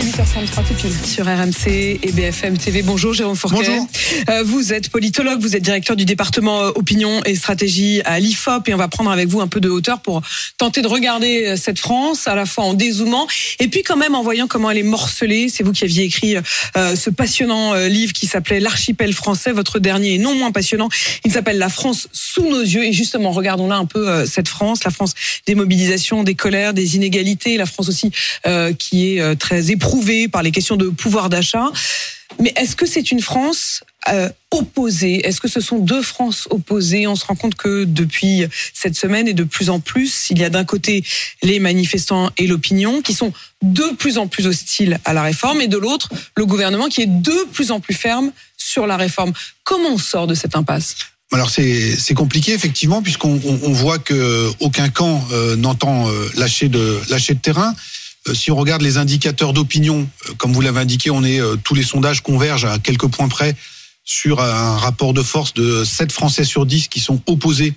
Il est 8h33 tout pile sur RMC et BFM TV. Bonjour Jérôme Fourquet. Bonjour. Euh, vous êtes politologue, vous êtes directeur du département euh, opinion et stratégie à l'IFOP et on va prendre avec vous un peu de hauteur pour tenter de regarder euh, cette France à la fois en dézoomant et puis quand même en voyant comment elle est morcelée. C'est vous qui aviez écrit euh, ce passionnant euh, livre qui s'appelait L'archipel français. Votre dernier est non moins passionnant. Il s'appelle La France sous nos yeux et justement regardons là un peu cette France, la France des mobilisations, des colères, des inégalités, la France aussi qui est très éprouvée par les questions de pouvoir d'achat. Mais est-ce que c'est une France euh, opposée? Est-ce que ce sont deux France opposées? On se rend compte que depuis cette semaine et de plus en plus, il y a d'un côté les manifestants et l'opinion qui sont de plus en plus hostiles à la réforme et de l'autre le gouvernement qui est de plus en plus ferme sur la réforme. Comment on sort de cette impasse? Alors c'est compliqué effectivement puisqu'on on, on voit que aucun camp euh, n'entend euh, lâcher de lâcher de terrain. Euh, si on regarde les indicateurs d'opinion, euh, comme vous l'avez indiqué, on est euh, tous les sondages convergent à quelques points près sur un rapport de force de 7 Français sur 10 qui sont opposés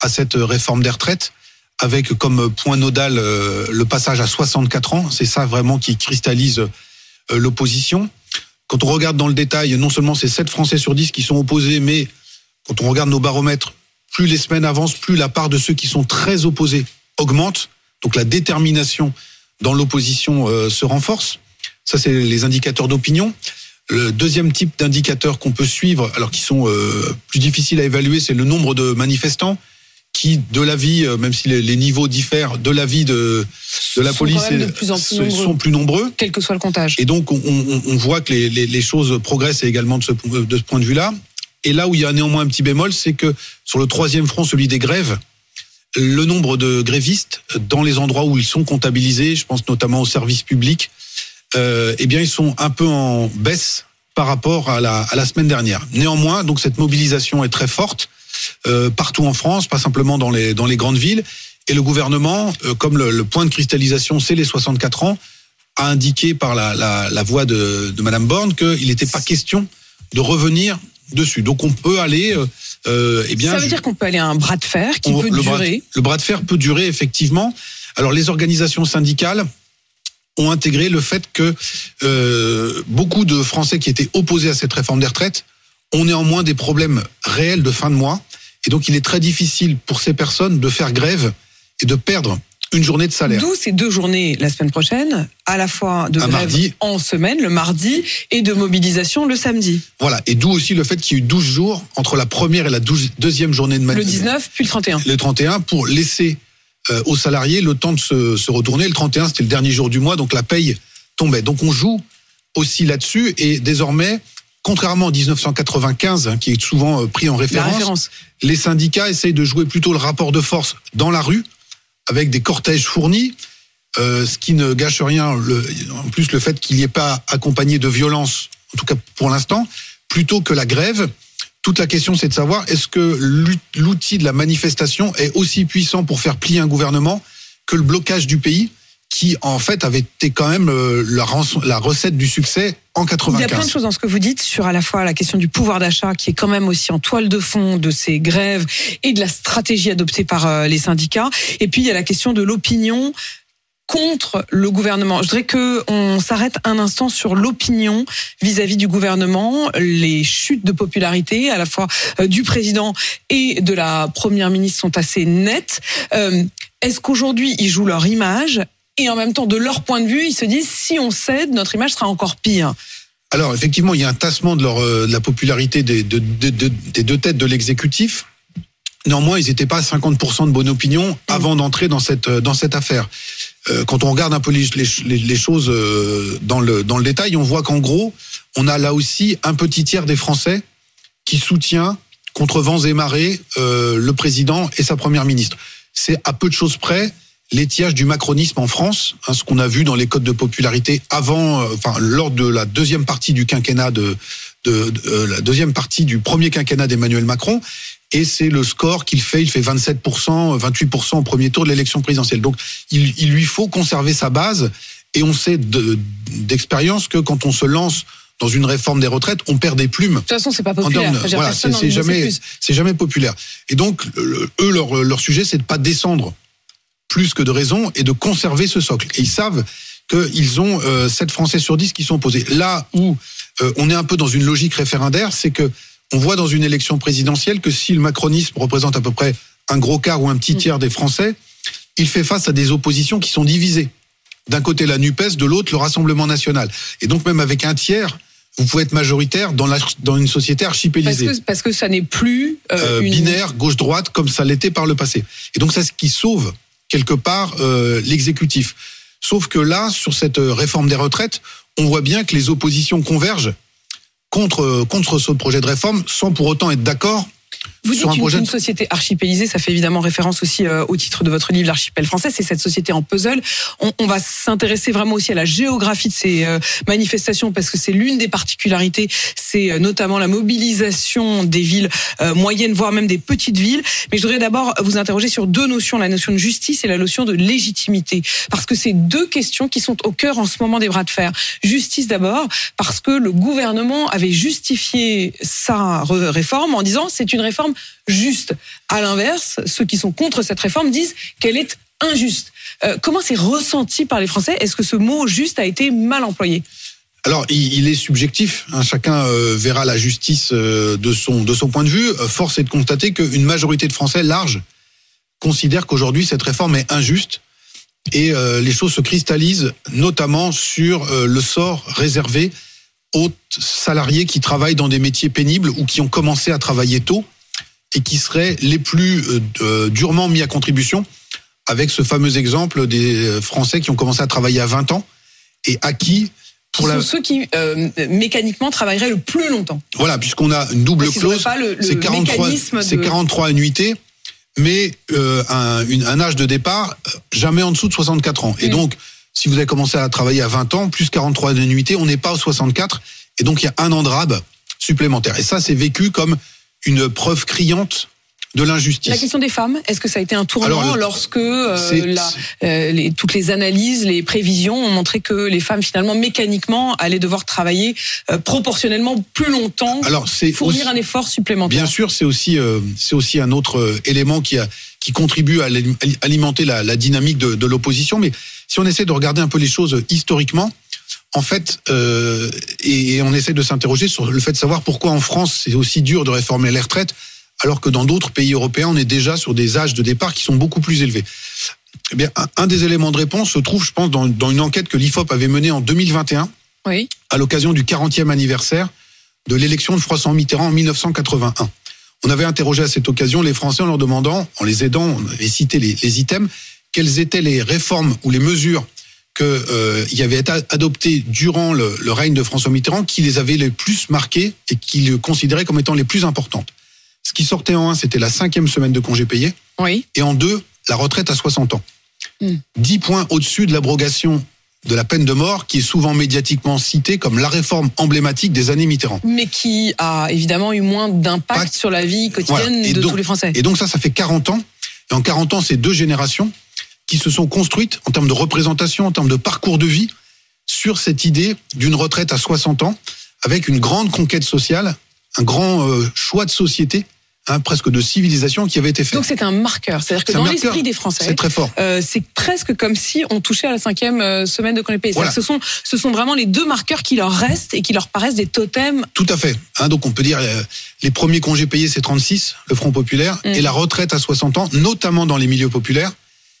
à cette réforme des retraites avec comme point nodal le passage à 64 ans, c'est ça vraiment qui cristallise l'opposition. Quand on regarde dans le détail, non seulement c'est 7 Français sur 10 qui sont opposés, mais quand on regarde nos baromètres, plus les semaines avancent, plus la part de ceux qui sont très opposés augmente. Donc la détermination dans l'opposition euh, se renforce. Ça, c'est les indicateurs d'opinion. Le deuxième type d'indicateurs qu'on peut suivre, alors qui sont euh, plus difficiles à évaluer, c'est le nombre de manifestants qui, de l'avis, euh, même si les, les niveaux diffèrent, de l'avis de, de la Sont police, de plus en plus sont plus nombreux. Quel que soit le comptage. Et donc, on, on- on voit que les, les- les choses progressent également de ce, de ce point de vue-là. Et là où il y a néanmoins un petit bémol, c'est que sur le troisième front, celui des grèves, le nombre de grévistes dans les endroits où ils sont comptabilisés, je pense notamment aux services publics, euh, eh bien, ils sont un peu en baisse par rapport à la, semaine dernière. Néanmoins, donc cette mobilisation est très forte euh, partout en France, pas simplement dans les grandes villes. Et le gouvernement, euh, comme le, point de cristallisation, c'est les 64 ans, a indiqué par la voix de, de Madame Borne qu'il n'était pas question de revenir dessus. Donc on peut aller, euh, eh bien, Ça veut dire qu'on peut aller à un bras de fer qui on- peut le bras- durer. le bras de fer peut durer effectivement. Alors les organisations syndicales ont intégré le fait que euh, beaucoup de Français qui étaient opposés à cette réforme des retraites ont néanmoins des problèmes réels de fin de mois. Et donc il est très difficile pour ces personnes de faire grève et de perdre une journée de salaire. D'où ces deux journées la semaine prochaine, à la fois de grève mardi. en semaine, le mardi, et de mobilisation le samedi. Voilà. Et d'où aussi le fait qu'il y ait eu 12 jours entre la première et la 12 deuxième journée de Le manif. 19 puis le 31. le 31 pour laisser euh, aux salariés le temps de se, se retourner. Le 31, c'était le dernier jour du mois, donc la paye tombait. Donc on joue aussi là-dessus et désormais, contrairement en 1995, hein, qui est souvent euh, pris en référence. les syndicats essayent de jouer plutôt le rapport de force dans la rue, avec des cortèges fournis, euh, ce qui ne gâche rien. Le, en plus, le fait qu'il n'y ait pas accompagné de violence, en tout cas pour l'instant, plutôt que la grève. Toute la question, c'est de savoir est-ce que l'outil de la manifestation est aussi puissant pour faire plier un gouvernement que le blocage du pays, qui en fait avait été quand même euh, la, la recette du succès en Il y a plein de 95. choses dans ce que vous dites sur à la fois la question du pouvoir d'achat qui est quand même aussi en toile de fond de ces grèves et de la stratégie adoptée par euh, les syndicats. Et puis il y a la question de l'opinion contre le gouvernement. Je voudrais que on s'arrête un instant sur l'opinion vis-à-vis du gouvernement, les chutes de popularité à la fois euh, du président et de la première ministre sont assez nettes. Euh, Est-ce qu'aujourd'hui ils jouent leur image et en même temps de leur point de vue ils se disent si on cède notre image sera encore pire. Alors effectivement, il y a un tassement de, euh, la popularité des, de- de- de- des deux têtes de l'exécutif. Néanmoins, ils n'étaient pas à 50% de bonne opinion avant d'entrer dans cette, euh, affaire. Euh, quand on regarde un peu les, choses dans le, détail, on voit qu'en gros, on a là aussi un petit tiers des Français qui soutient contre vents et marées le président et sa première ministre. C'est à peu de choses près l'étiage du macronisme en France, hein, ce qu'on a vu dans les codes de popularité avant, euh, enfin lors de la deuxième partie du quinquennat de, de, de- euh, la deuxième partie du premier quinquennat d'Emmanuel Macron. Et c'est le score qu'il fait. Il fait 27%, 28% au premier tour de l'élection présidentielle. Donc, il, il lui faut conserver sa base Et on sait de- d'expérience que quand on se lance dans une réforme des retraites, on perd des plumes. De toute façon, c'est pas populaire. voilà, c'est jamais, c'est jamais populaire. Et donc, eux, leur, leur sujet, c'est de pas descendre plus que de raison et de conserver ce socle. Et ils savent qu'ils ont euh, 7 Français sur 10 qui sont opposés. Là où euh, on est un peu dans une logique référendaire, c'est que on voit dans une élection présidentielle que si le macronisme représente à peu près un gros quart ou un petit tiers des Français, il fait face à des oppositions qui sont divisées. D'un côté la NUPES, de l'autre le Rassemblement national. Et donc même avec un tiers, vous pouvez être majoritaire dans, la, dans une société Parce archipélisée que, parce que ça n'est plus euh, euh, une... binaire gauche-droite comme ça l'était par le passé. Et donc c'est ce qui sauve quelque part euh, l'exécutif. Sauf que là, sur cette euh, réforme des retraites, on voit bien que les oppositions convergent contre euh, contre ce projet de réforme, sans pour autant être d'accord Vous dites sur un une, projet. une société archipélisée, ça fait évidemment référence aussi euh, au titre de votre livre, l'archipel français, c'est cette société en puzzle. On, on va s'intéresser vraiment aussi à la géographie de ces euh, manifestations parce que c'est l'une des particularités, c'est euh, notamment la mobilisation des villes moyennes, voire même des petites villes. Mais je voudrais d'abord vous interroger sur deux notions, la notion de justice et la notion de légitimité, parce que c'est deux questions qui sont au cœur en ce moment des bras de fer. Justice d'abord, parce que le gouvernement avait justifié sa réforme en disant c'est une réforme juste. À l'inverse, ceux qui sont contre cette réforme disent qu'elle est injuste. Euh, comment c'est ressenti par les Français? Est-ce que ce mot juste a été mal employé? Alors, il, est subjectif. hein. chacun euh, verra la justice euh, de son de son point de vue. Force est de constater qu'une majorité de Français large considère qu'aujourd'hui cette réforme est injuste et les choses se cristallisent notamment sur le sort réservé aux salariés qui travaillent dans des métiers pénibles ou qui ont commencé à travailler tôt et qui seraient les plus euh, euh, durement mis à contribution avec ce fameux exemple des euh, Français qui ont commencé à travailler à 20 ans et à qui pour la sont ceux qui euh, mécaniquement travailleraient le plus longtemps. voilà puisqu'on a une double clause c'est 43 mécanisme c'est de- 43 annuités mais euh, un, une- un âge de départ jamais en dessous de 64 ans et Mm. donc si vous avez commencé à travailler à 20 ans plus 43 annuités on n'est pas aux 64 et donc il y a un an de rab supplémentaire et ça c'est vécu comme une preuve criante de l'injustice La question des femmes, est-ce que ça a été un tournant Alors, le- lorsque euh, la- euh, les, toutes les analyses, les prévisions ont montré que les femmes finalement mécaniquement allaient devoir travailler euh, proportionnellement plus longtemps, alors fournir aussi- un effort supplémentaire? Bien sûr, c'est aussi c'est aussi un autre élément qui a qui contribue à alimenter la, la dynamique de, de l'opposition. Mais si on essaie de regarder un peu les choses historiquement, en fait, euh, et, et on essaie de s'interroger sur le fait de savoir pourquoi en France c'est aussi dur de réformer les retraites, alors que dans d'autres pays européens on est déjà sur des âges de départ qui sont beaucoup plus élevés. Eh bien, un, un des éléments de réponse se trouve, je pense, dans, dans une enquête que l'IFOP avait menée en 2021 Oui. à l'occasion du 40e anniversaire de l'élection de François Mitterrand en 1981. On avait interrogé à cette occasion les Français en leur demandant, en les aidant, on avait cité les, les items, quelles étaient les réformes ou les mesures que euh, y avait été adoptées durant le, le règne de François Mitterrand qui les avaient les plus marquées et qu'il le considérait comme étant les plus importantes. Ce qui sortait en un, c'était la cinquième semaine de congé payé Oui. et en deux, la retraite à 60 ans. Mm. 10 points au-dessus de l'abrogation de la peine de mort, qui est souvent médiatiquement citée comme la réforme emblématique des années Mitterrand. Mais qui a évidemment eu moins d'impact Impact. sur la vie quotidienne Voilà. De donc- tous les Français. Et donc ça, ça fait 40 ans. Et en 40 ans, c'est deux générations qui se sont construites en termes de représentation, en termes de parcours de vie, sur cette idée d'une retraite à 60 ans, avec une grande conquête sociale, un grand euh, choix de société, hein, presque de civilisation qui avait été fait. Donc c'est un marqueur. C'est-à-dire que dans l'esprit des Français, C'est très fort. Euh, c'est presque comme si on touchait à la cinquième euh, semaine de congé. Voilà. C'est-à-dire que Ce sont, ce sont vraiment les deux marqueurs qui leur restent et qui leur paraissent des totems. Tout à fait. Hein, donc on peut dire euh, les premiers congés payés c'est 36, le Front populaire, Mm. et la retraite à 60 ans, notamment dans les milieux populaires,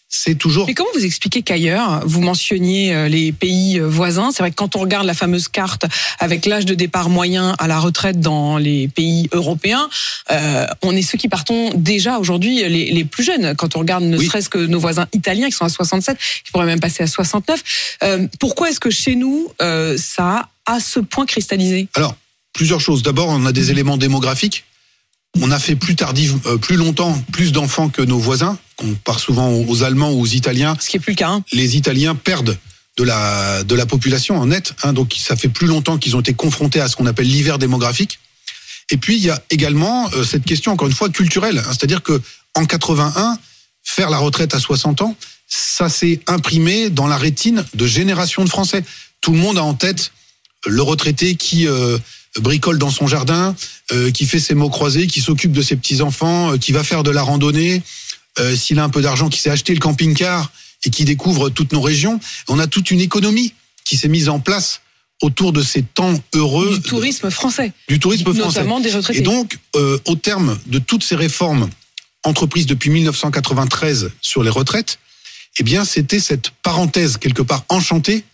c'est toujours Mais comment vous expliquez qu'ailleurs, vous mentionniez euh, les pays euh, voisins, c'est vrai que quand on regarde la fameuse carte avec l'âge de départ moyen à la retraite dans les pays européens, euh, on est ceux qui partons déjà aujourd'hui les, les plus jeunes. Quand on regarde ne Oui. serait-ce que nos voisins italiens qui sont à 67, qui pourraient même passer à 69. Euh, pourquoi est-ce que chez nous, euh, ça a à ce point cristallisé? Alors, plusieurs choses. D'abord, on a des éléments démographiques. On a fait plus tardif, euh, plus longtemps, plus d'enfants que nos voisins. On part souvent aux Allemands ou aux Italiens. Ce qui est plus le cas. hein. Les Italiens perdent de la de la population en net. Hein, donc, ça fait plus longtemps qu'ils ont été confrontés à ce qu'on appelle l'hiver démographique. Et puis, il y a également euh, cette question, encore une fois, culturelle. Hein, C'est-à-dire que en 81, faire la retraite à 60 ans, ça s'est imprimé dans la rétine de générations de Français. Tout le monde a en tête le retraité qui euh, bricole dans son jardin, euh, qui fait ses mots croisés, qui s'occupe de ses petits enfants, euh, qui va faire de la randonnée, euh, s'il a un peu d'argent, qui s'est acheté le camping-car et qui découvre toutes nos régions. On a toute une économie qui s'est mise en place autour de ces temps heureux Du tourisme français. du tourisme français. Notamment des retraités. Et donc, au terme de toutes ces réformes entreprises depuis 1993 sur les retraites, eh bien, c'était cette parenthèse quelque part enchantée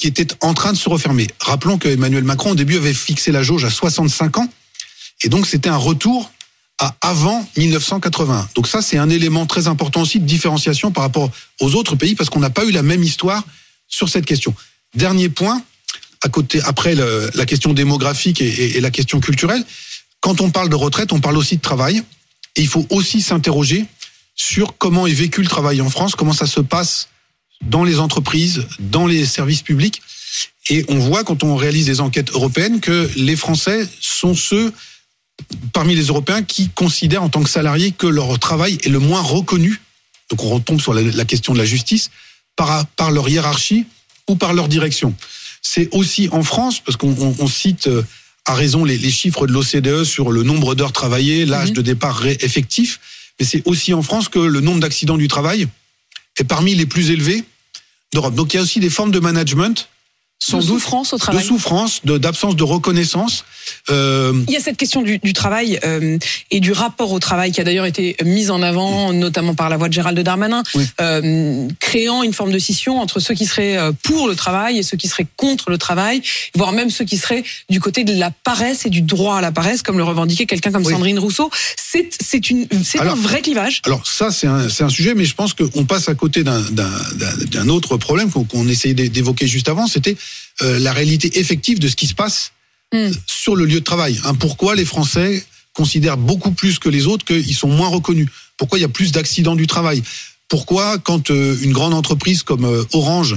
qui était en train de se refermer. Rappelons que Emmanuel Macron, au début, avait fixé la jauge à 65 ans. Et donc, c'était un retour à avant 1980. Donc ça, c'est un élément très important aussi de différenciation par rapport aux autres pays parce qu'on n'a pas eu la même histoire sur cette question. Dernier point, à côté, après la question démographique et- et la question culturelle, quand on parle de retraite, on parle aussi de travail. Et il faut aussi s'interroger sur comment est vécu le travail en France, comment ça se passe dans les entreprises, dans les services publics. Et on voit quand on réalise des enquêtes européennes que les Français sont ceux parmi les Européens qui considèrent en tant que salariés que leur travail est le moins reconnu. Donc on retombe sur la, la question de la justice par, par leur hiérarchie ou par leur direction. C'est aussi en France, parce qu'on on- on cite euh, à raison les, les chiffres de l'OCDE sur le nombre d'heures travaillées, l'âge Mhm. de départ effectif, mais c'est aussi en France que le nombre d'accidents du travail est parmi les plus élevés d'Europe. Donc il y a aussi des formes de management, sans de doute, souffrance au de souffrance, d'absence de, reconnaissance. Euh, Il y a cette question du, du travail euh, et du rapport au travail qui a d'ailleurs été mise en avant, notamment par la voix de Gérald Darmanin, Oui. euh, créant une forme de scission entre ceux qui seraient pour le travail et ceux qui seraient contre le travail, voire même ceux qui seraient du côté de la paresse et du droit à la paresse, comme le revendiquait quelqu'un comme Oui. Sandrine Rousseau. C'est un vrai clivage. Alors ça, c'est un, un sujet, mais je pense qu'on passe à côté d'un- autre problème qu'on qu'on essayait d'é- d'évoquer juste avant, c'était euh, la réalité effective de ce qui se passe Mm. sur le lieu de travail. Hein, pourquoi les Français considèrent beaucoup plus que les autres qu'ils sont moins reconnus? Pourquoi il y a plus d'accidents du travail? Pourquoi quand euh, une grande entreprise comme euh, Orange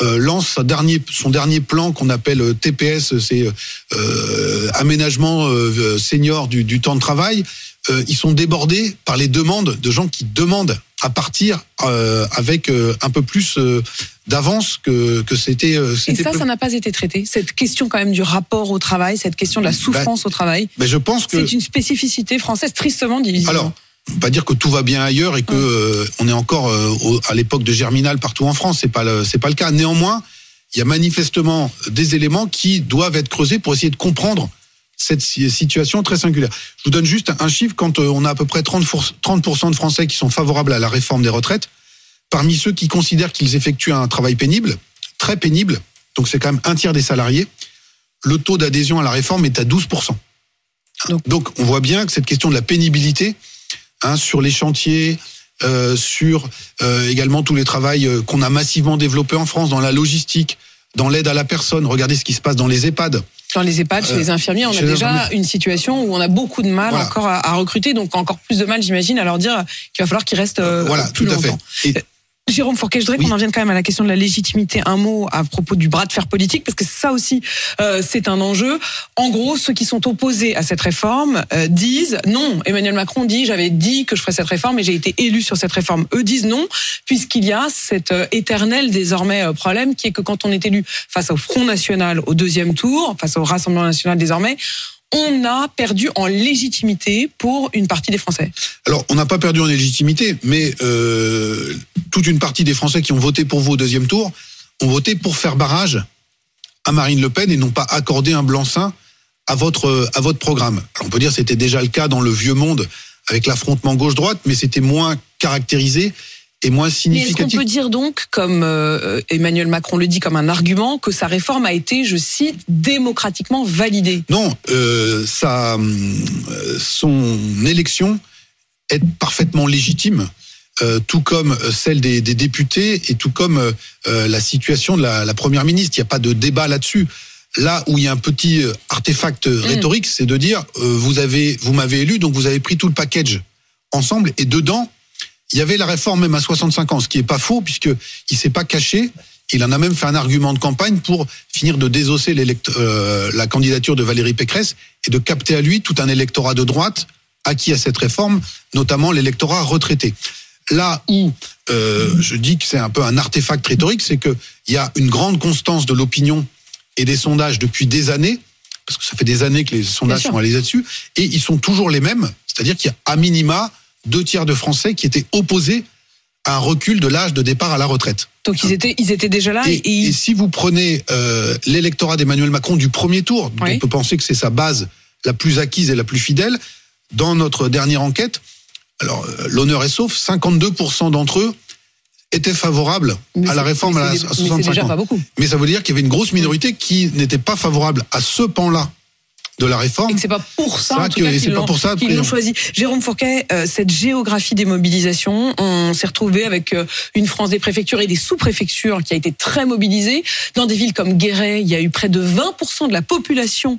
euh, lance dernier, son dernier plan qu'on appelle euh, TPS, c'est euh, euh, aménagement euh, senior du, du temps de travail, euh, ils sont débordés par les demandes de gens qui demandent à partir euh, avec euh, un peu plus euh, d'avance que, que c'était. Et ça, ça n'a pas été traité. Cette question quand même du rapport au travail, cette question de la souffrance au travail, Mais je pense que. c'est une spécificité française tristement divisible. Alors, pas dire que tout va bien ailleurs et que on est encore au- à l'époque de Germinal partout en France. C'est pas c'est pas le cas. Néanmoins, il y a manifestement des éléments qui doivent être creusés pour essayer de comprendre cette si- situation très singulière. Je vous donne juste un chiffre. Quand euh, on a à peu près 30, 30% de Français qui sont favorables à la réforme des retraites, parmi ceux qui considèrent qu'ils effectuent un travail pénible, très pénible, donc c'est quand même un tiers des salariés, le taux d'adhésion à la réforme est à 12%. Donc- Donc on voit bien que cette question de la pénibilité, hein, sur les chantiers, euh, sur euh, également tous les travails qu'on a massivement développés en France, dans la logistique, dans l'aide à la personne. Regardez ce qui se passe dans les EHPAD. Dans les EHPAD, chez Euh, les infirmiers, on a déjà une situation où on a beaucoup de mal Voilà. encore à, à recruter, donc encore plus de mal, j'imagine, à leur dire qu'il va falloir qu'ils restent euh, voilà, plus tout à fait. Et Jérôme Fourquet, je voudrais Oui. qu'on en vienne quand même à la question de la légitimité. Un mot à propos du bras de fer politique, parce que ça aussi, euh, c'est un enjeu. En gros, ceux qui sont opposés à cette réforme euh, disent non. Emmanuel Macron dit j'avais dit que je ferais cette réforme et j'ai été élu sur cette réforme. Eux disent non, puisqu'il y a cet euh, éternel désormais euh, problème qui est que quand on est élu face au Front National au deuxième tour, face au Rassemblement National désormais, on a perdu en légitimité pour une partie des Français. Alors, on n'a pas perdu en légitimité, mais euh, toute une partie des Français qui ont voté pour vous au deuxième tour ont voté pour faire barrage à Marine Le Pen et n'ont pas accordé un blanc-seing à votre à votre programme. Alors, on peut dire que c'était déjà le cas dans le vieux monde avec l'affrontement gauche-droite, mais c'était moins caractérisé et moins Mais est-ce qu'on peut dire donc, comme euh, Emmanuel Macron le dit comme un argument, que sa réforme a été, je cite, démocratiquement validée? Non, euh, hum, euh, son élection est parfaitement légitime, euh, tout comme celle des, des députés et tout comme euh, la situation de la, la première ministre. Il n'y a pas de débat là-dessus. Là où il y a un petit artefact euh, rhétorique, c'est de dire euh, vous avez, vous m'avez élu, donc vous avez pris tout le package ensemble et dedans il y avait la réforme même à 65 ans, ce qui est pas faux puisque il s'est pas caché. Il en a même fait un argument de campagne pour finir de désosser euh, la candidature de Valérie Pécresse et de capter à lui tout un électorat de droite acquis à cette réforme, notamment l'électorat retraité. Là où euh, je dis que c'est un peu un artefact rhétorique, c'est qu'il y a une grande constance de l'opinion et des sondages depuis des années, parce que ça fait des années que les sondages sont allés là-dessus, et ils sont toujours les mêmes, c'est-à-dire qu'il y a à minima deux tiers de Français qui étaient opposés à un recul de l'âge de départ à la retraite. Donc ils étaient, ils étaient déjà là Et, et, et ils- et si vous prenez euh, l'électorat d'Emmanuel Macron du premier tour, Oui. on peut penser que c'est sa base la plus acquise et la plus fidèle, dans notre dernière enquête, alors euh, l'honneur est sauf, 52% d'entre eux étaient favorables mais à la réforme mais à, la- mais c'est 65 déjà ans. pas beaucoup. Mais ça veut dire qu'il y avait une grosse minorité qui n'était pas favorable à ce pan-là de la réforme. Et c'est pas pour ça, qu'ils pas l'ont- pour ça, qu'ils après, l'ont on- choisi. Jérôme Fourquet, euh, cette géographie des mobilisations, on s'est retrouvé avec euh, une France des préfectures et des sous-préfectures qui a été très mobilisée. Dans des villes comme Guéret, il y a eu près de 20% de la population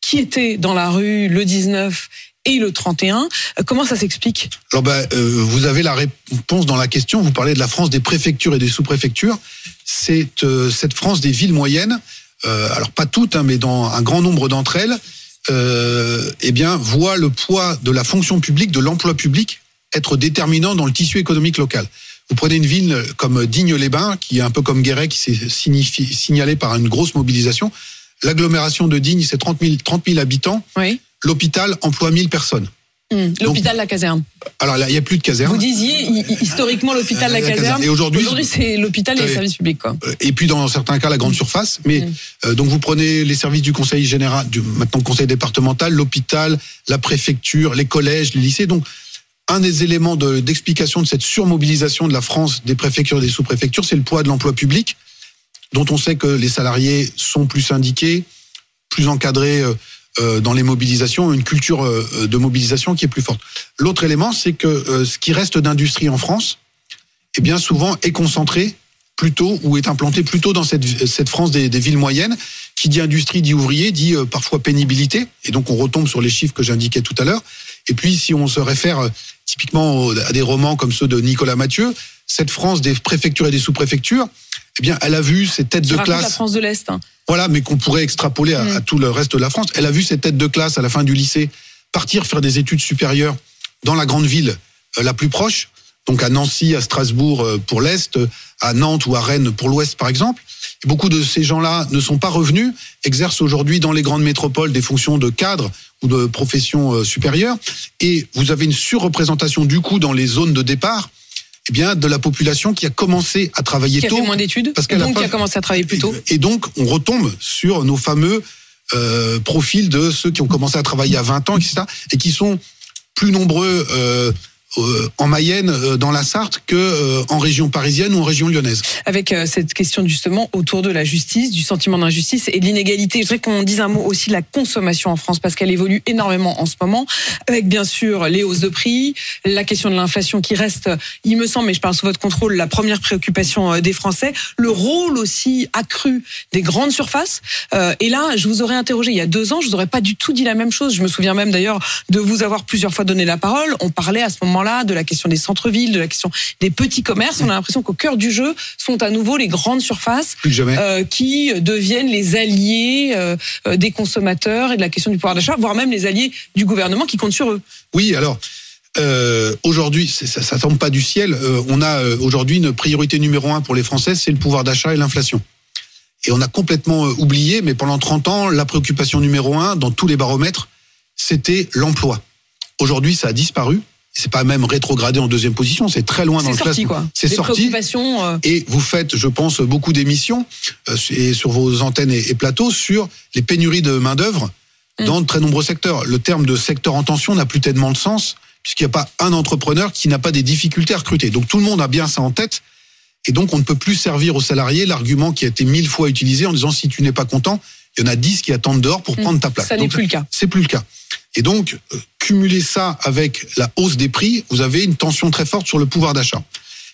qui était dans la rue le 19 et le 31. Euh, Comment ça s'explique? Alors ben, euh, vous avez la réponse dans la question. Vous parlez de la France des préfectures et des sous-préfectures. C'est euh, cette France des villes moyennes. Euh, alors pas toutes, hein, mais dans un grand nombre d'entre elles, euh, eh bien, voit le poids de la fonction publique, de l'emploi public, être déterminant dans le tissu économique local. Vous prenez une ville comme Digne-les-Bains, qui est un peu comme Guéret, qui s'est signalée par une grosse mobilisation. L'agglomération de Digne, c'est 30 000, 30 000 habitants. Oui. L'hôpital emploie 1000 personnes. Hum, L'hôpital La Caserne. Alors là, il n'y a plus de casernes. Vous disiez hi- hi- historiquement l'hôpital La Euh, la Caserne. caserne. Et aujourd'hui- c'est l'hôpital et les services publics. Quoi. Euh, et puis dans certains cas la grande surface. Mais Mm. euh, donc vous prenez les services du conseil général, du maintenant conseil départemental, l'hôpital, la préfecture, les collèges, les lycées. Donc un des éléments de- d'explication de, cette surmobilisation de la France des préfectures et des sous-préfectures, c'est le poids de l'emploi public, dont on sait que les salariés sont plus syndiqués, plus encadrés. Euh, euh, dans les mobilisations, une culture euh, de mobilisation qui est plus forte. L'autre élément, c'est que euh, ce qui reste d'industrie en France, eh bien souvent est concentré plutôt ou est implanté plutôt dans cette, cette France des, des villes moyennes. Qui dit industrie, dit ouvrier, dit euh, parfois pénibilité. Et donc on retombe sur les chiffres que j'indiquais tout à l'heure. Et puis si on se réfère euh, typiquement à des romans comme ceux de Nicolas Mathieu, cette France des préfectures et des sous-préfectures, eh bien elle a vu ces têtes de raconte la classe. France de l'Est. hein. Voilà, mais qu'on pourrait extrapoler à, Mm. à tout le reste de la France. Elle a vu ses têtes de classe à la fin du lycée partir faire des études supérieures dans la grande ville euh, la plus proche, donc à Nancy, à Strasbourg euh, pour l'Est, à Nantes ou à Rennes pour l'Ouest par exemple. Et beaucoup de ces gens-là ne sont pas revenus, exercent aujourd'hui dans les grandes métropoles des fonctions de cadre ou de profession euh, supérieure. Et vous avez une surreprésentation du coup dans les zones de départ eh bien, de la population qui a commencé à travailler Qui a tôt. fait moins d'études. parce et qu'elle a donc qui a commencé à travailler plus tôt. Et donc, on retombe sur nos fameux euh, profils de ceux qui ont commencé à travailler à 20 ans, etc., et qui sont plus nombreux euh, en Mayenne, euh, dans la Sarthe, que euh, en région parisienne ou en région lyonnaise. avec euh, cette question justement autour de la justice, du sentiment d'injustice et de l'inégalité. Je voudrais qu'on dise un mot aussi de la consommation en France parce qu'elle évolue énormément en ce moment, avec bien sûr les hausses de prix, la question de l'inflation qui reste, il me semble, mais je parle sous votre contrôle, la première préoccupation euh, des Français, le rôle aussi accru des grandes surfaces. Euh, et là, je vous aurais interrogé il y a deux ans, je vous aurais pas du tout dit la même chose. Je me souviens même d'ailleurs de vous avoir plusieurs fois donné la parole. On parlait à ce moment-là de la question des centres-villes, de la question des petits commerces. On a l'impression qu'au cœur du jeu sont à nouveau les grandes surfaces Plus que jamais. euh, qui deviennent les alliés euh, euh, des consommateurs et de la question du pouvoir d'achat, voire même les alliés du gouvernement qui comptent sur eux. Oui, alors. Euh, aujourd'hui, ça, ça tombe pas du ciel. On a aujourd'hui une priorité numéro un pour les Français, c'est le pouvoir d'achat et l'inflation. Et on a complètement oublié, mais pendant 30 ans, la préoccupation numéro un dans tous les baromètres, c'était l'emploi. Aujourd'hui, ça a disparu. C'est pas même rétrogradé en deuxième position, c'est très loin dans C'est le sorti classement. quoi. C'est sorti. euh, Et vous faites, je pense, beaucoup d'émissions euh, et sur vos antennes et, et plateaux sur les pénuries de main d'œuvre Mm. dans de très nombreux secteurs. Le terme de secteur en tension n'a plus tellement de sens puisqu'il n'y a pas un entrepreneur qui n'a pas des difficultés à recruter. Donc tout le monde a bien ça en tête. Et donc on ne peut plus servir aux salariés l'argument qui a été mille fois utilisé en disant si tu n'es pas content, il y en a dix qui attendent dehors pour Mm. prendre ta place. ça n'est plus le cas. c'est plus le cas. Et donc, euh, cumuler ça avec la hausse des prix, vous avez une tension très forte sur le pouvoir d'achat.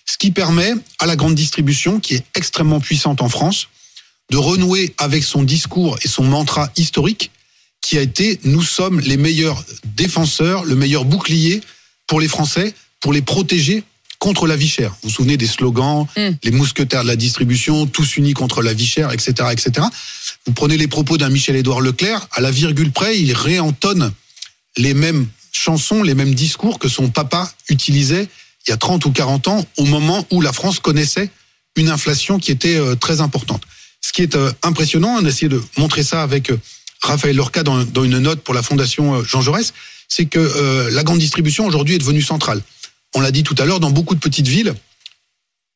Ce qui permet à la grande distribution, qui est extrêmement puissante en France, de renouer avec son discours et son mantra historique, qui a été nous sommes les meilleurs défenseurs, le meilleur bouclier pour les Français, pour les protéger contre la vie chère. Vous vous souvenez des slogans, Mm. les mousquetaires de la distribution, tous unis contre la vie chère, etc., etc. Vous prenez les propos d'un Michel-Édouard Leclerc, à la virgule près, il réentonne les mêmes chansons, les mêmes discours que son papa utilisait il y a 30 ou 40 ans, au moment où la France connaissait une inflation qui était euh, très importante. Ce qui est euh, impressionnant, on a essayé de montrer ça avec euh, Raphaël Lorca dans, une note pour la Fondation Jean Jaurès, c'est que la grande distribution aujourd'hui est devenue centrale. On l'a dit tout à l'heure, dans beaucoup de petites villes,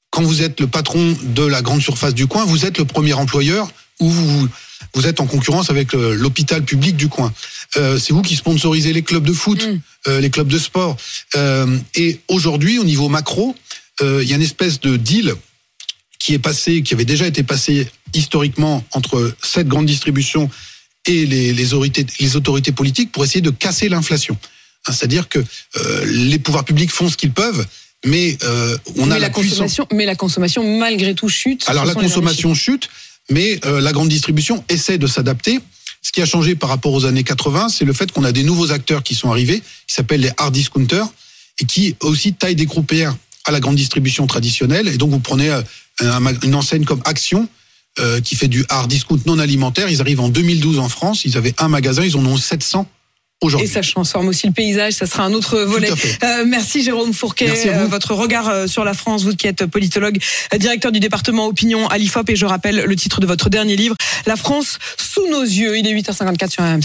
quand vous êtes le patron de la grande surface du coin, vous êtes le premier employeur ou vous, vous êtes en concurrence avec euh, l'hôpital public du coin. Euh, c'est vous qui sponsorisez les clubs de foot, Mm. euh, les clubs de sport. Euh, et aujourd'hui, au niveau macro, il y a une espèce de deal qui est passé, qui avait déjà été passé historiquement entre cette grande distribution et les, les, autorités, les autorités politiques pour essayer de casser l'inflation. Hein, C'est-à-dire que les pouvoirs publics font ce qu'ils peuvent, mais euh, on mais a la, la, puissance. consommation, mais la consommation malgré tout chute. Alors la consommation chute, mais euh, la grande distribution essaie de s'adapter. Ce qui a changé par rapport aux années 80, c'est le fait qu'on a des nouveaux acteurs qui sont arrivés, qui s'appellent les hard discounters, et qui aussi taillent des groupéens à la grande distribution traditionnelle. Et donc vous prenez euh, une enseigne comme Action, euh, qui fait du hard discount non alimentaire. Ils arrivent en 2012 en France, ils avaient un magasin, ils en ont 700 Et ça transforme aussi le paysage, ça sera un autre volet. Euh, merci Jérôme Fourquet, Merci. Euh, votre regard euh, sur la France, vous qui êtes politologue, directeur du département opinion à l'IFOP et je rappelle le titre de votre dernier livre, La France sous nos yeux. Il est 8h54 sur AMC.